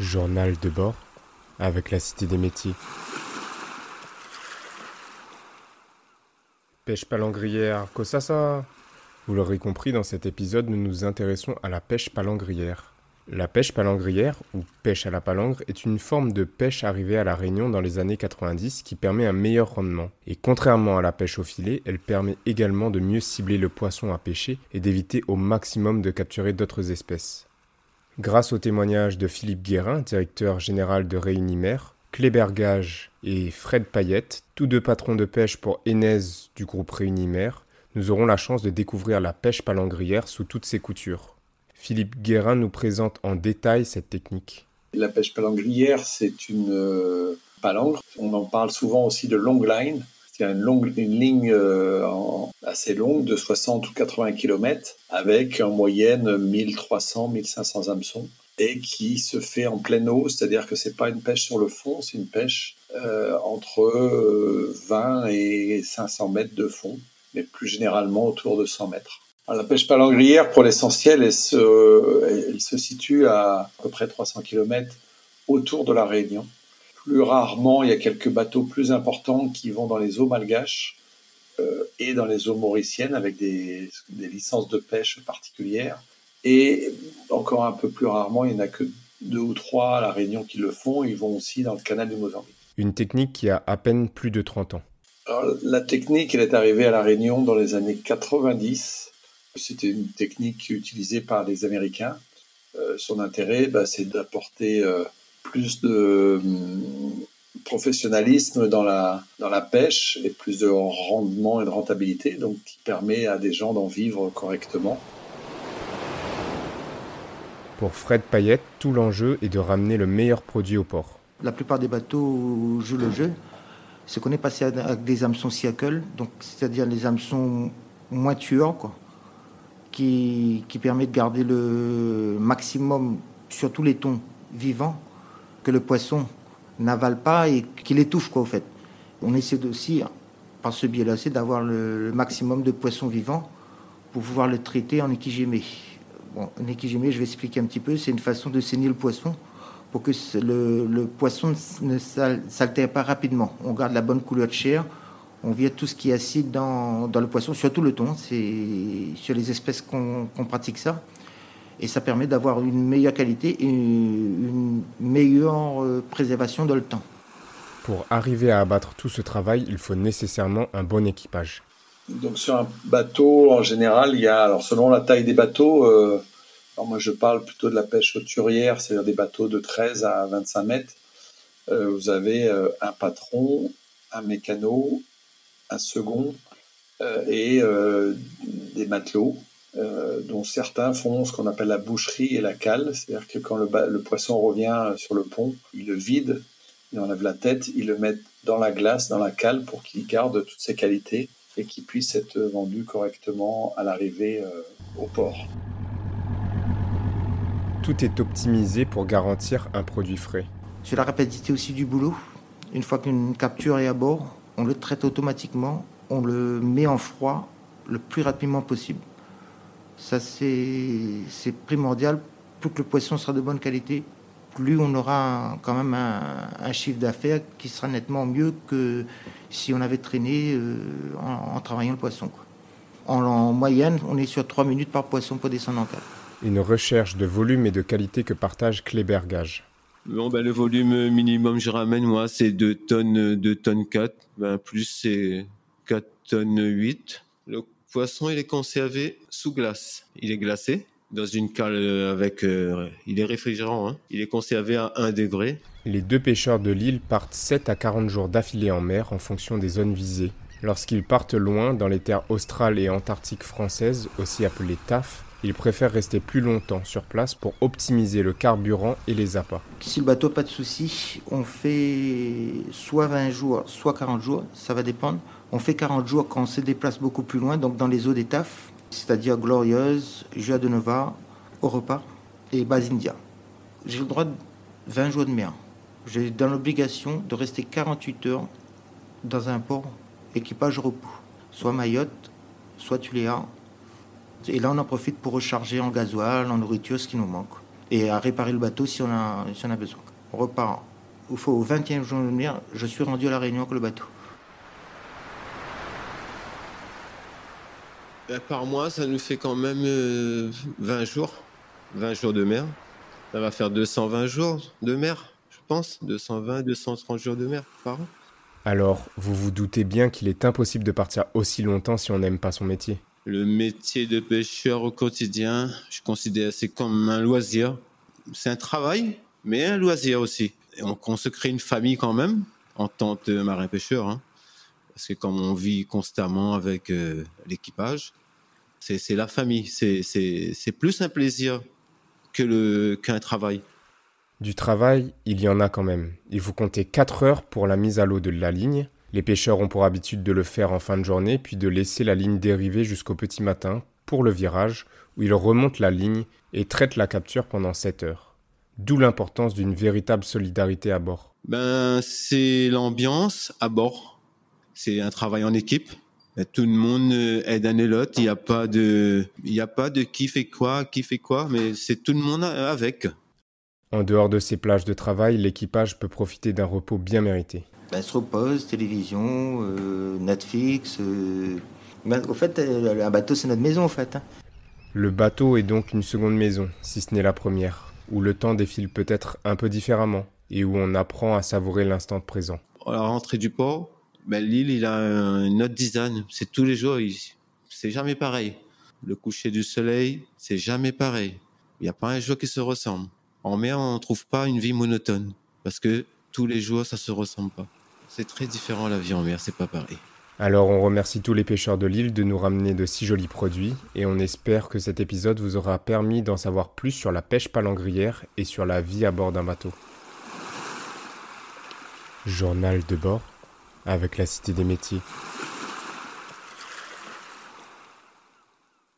Journal de bord avec la Cité des métiers. Pêche palangrière, quoi ça Vous l'aurez compris, dans cet épisode, nous nous intéressons à la pêche palangrière. La pêche palangrière, ou pêche à la palangre, est une forme de pêche arrivée à La Réunion dans les années 90 qui permet un meilleur rendement. Et contrairement à la pêche au filet, elle permet également de mieux cibler le poisson à pêcher et d'éviter au maximum de capturer d'autres espèces. Grâce au témoignage de Philippe Guérin, directeur général de Réunimer, Clébergage et Fred Payette, tous deux patrons de pêche pour Enez du groupe Réunimer, nous aurons la chance de découvrir la pêche palangrière sous toutes ses coutures. Philippe Guérin nous présente en détail cette technique. La pêche palangrière, c'est une euh, palangre. On en parle souvent aussi de long line. C'est une, longue, une ligne euh, assez longue de 60 ou 80 km avec en moyenne 1300-1500 hameçons et qui se fait en pleine eau, c'est-à-dire que c'est pas une pêche sur le fond, c'est une pêche euh, entre 20 et 500 mètres de fond, mais plus généralement autour de 100 mètres la pêche palangrière, pour l'essentiel, elle se, se situe à à peu près 300 km autour de la Réunion. Plus rarement, il y a quelques bateaux plus importants qui vont dans les eaux malgaches euh, et dans les eaux mauriciennes avec des, licences de pêche particulières. Et encore un peu plus rarement, il n'y en a que deux ou trois à la Réunion qui le font. Ils vont aussi dans le canal du Mozambique. Une technique qui a à peine plus de 30 ans. la technique, elle est arrivée à la Réunion dans les années 90 c'était une technique utilisée par les Américains. Euh, son intérêt, bah, c'est d'apporter euh, plus de hum, professionnalisme dans la, dans la pêche et plus de rendement et de rentabilité, donc qui permet à des gens d'en vivre correctement. Pour Fred Payette, tout l'enjeu est de ramener le meilleur produit au port. La plupart des bateaux jouent le jeu. Ce qu'on est passé avec des hameçons siacle, donc c'est-à-dire les hameçons moins tueurs, quoi qui, permet de garder le maximum sur tous les tons vivants que le poisson n'avale pas et qu'il étouffe quoi au fait. On essaie aussi par ce biais-là, d'avoir le, maximum de poissons vivants pour pouvoir le traiter en équigémé. Bon, en équigémé, je vais expliquer un petit peu, c'est une façon de saigner le poisson pour que le, poisson ne s'altère pas rapidement. On garde la bonne couleur de chair, on vient tout ce qui est acide dans, le poisson, surtout le thon. C'est sur les espèces qu'on pratique ça. Et ça permet d'avoir une meilleure qualité et une meilleure euh, préservation dans le temps. Pour arriver à abattre tout ce travail, il faut nécessairement un bon équipage. Donc sur un bateau, en général, il y a, alors selon la taille des bateaux, euh, moi je parle plutôt de la pêche hauturière, c'est-à-dire des bateaux de 13 à 25 mètres. Euh, vous avez un patron, un mécano, un second euh, et euh, des matelots, euh, dont certains font ce qu'on appelle la boucherie et la cale, c'est-à-dire que quand le, poisson revient sur le pont, il le vide, il enlève la tête, il le met dans la glace, dans la cale, pour qu'il garde toutes ses qualités et qu'il puisse être vendu correctement à l'arrivée au port. Tout est optimisé pour garantir un produit frais. Sur la rapidité aussi du boulot, une fois qu'une capture est à bord, on le traite automatiquement, on le met en froid le plus rapidement possible. Ça, c'est primordial. Plus que le poisson sera de bonne qualité, plus on aura quand même un, chiffre d'affaires qui sera nettement mieux que si on avait traîné euh, en, travaillant le poisson. En, moyenne, on est sur 3 minutes par poisson pour descendre en cale. Une recherche de volume et de qualité que partage Klébergage. Bon, ben, le volume minimum que je ramène, moi, c'est 2 tonnes, 2 tonnes 4. Ben, plus, c'est 4 tonnes 8. Le poisson, il est conservé sous glace. Il est glacé dans une cale avec... Euh, il est réfrigérant, hein. Il est conservé à 1 degré. Les deux pêcheurs de l'île partent 7 à 40 jours d'affilée en mer en fonction des zones visées. Lorsqu'ils partent loin dans les terres australes et antarctiques françaises, aussi appelées TAF, ils préfèrent rester plus longtemps sur place pour optimiser le carburant et les appâts. Si le bateau pas de souci, on fait soit 20 jours, soit 40 jours, ça va dépendre. On fait 40 jours quand on se déplace beaucoup plus loin, donc dans les eaux des c'est-à-dire Glorieuse, Joie de Nova, Europa et Basindia. J'ai le droit de 20 jours de mer. J'ai dans l'obligation de rester 48 heures dans un port équipage repos, soit Mayotte, soit Tuléa, et là, on en profite pour recharger en gasoil, en nourriture, ce qui nous manque. et à réparer le bateau si on a, a besoin. On repart. Il faut au 21 journée, je suis rendu à la Réunion avec le bateau. Ben, par mois, ça nous fait quand même 20 euh, jours. 20 jours de mer. Ça va faire 220 jours de mer, je pense. 220, 230 jours de mer par an. Alors, vous vous doutez bien qu'il est impossible de partir aussi longtemps si on n'aime pas son métier. Le métier de pêcheur au quotidien, je considère c'est comme un loisir. C'est un travail, mais un loisir aussi. Et on, se crée une famille quand même en tant que marin-pêcheur. Hein. parce que comme on vit constamment avec euh, l'équipage, c'est la famille. C'est plus un plaisir que qu'un travail. Du travail, il y en a quand même. Il faut compter 4 heures pour la mise à l'eau de la ligne. Les pêcheurs ont pour habitude de le faire en fin de journée, puis de laisser la ligne dériver jusqu'au petit matin pour le virage, où ils remontent la ligne et traitent la capture pendant 7 heures. D'où l'importance d'une véritable solidarité à bord. Ben, c'est l'ambiance à bord. C'est un travail en équipe. Tout le monde aide un et l'autre. Il n'y a pas de, il y a pas de qui fait quoi, qui fait quoi, mais c'est tout le monde avec. En dehors de ces plages de travail, l'équipage peut profiter d'un repos bien mérité. Ben, se repose, télévision, euh, Netflix. Euh... Ben, au fait, euh, un bateau, c'est notre maison, en fait. Hein. Le bateau est donc une seconde maison, si ce n'est la première, où le temps défile peut-être un peu différemment et où on apprend à savourer l'instant présent. À la rentrée du port, ben, l'île, il a une autre design. C'est tous les jours, c'est jamais pareil. Le coucher du soleil, c'est jamais pareil. Il n'y a pas un jour qui se ressemble. En mer, on ne trouve pas une vie monotone parce que tous les jours, ça se ressemble pas. C'est très différent la vie en mer, c'est pas pareil. Alors on remercie tous les pêcheurs de l'île de nous ramener de si jolis produits et on espère que cet épisode vous aura permis d'en savoir plus sur la pêche palangrière et sur la vie à bord d'un bateau. Journal de bord avec la Cité des métiers.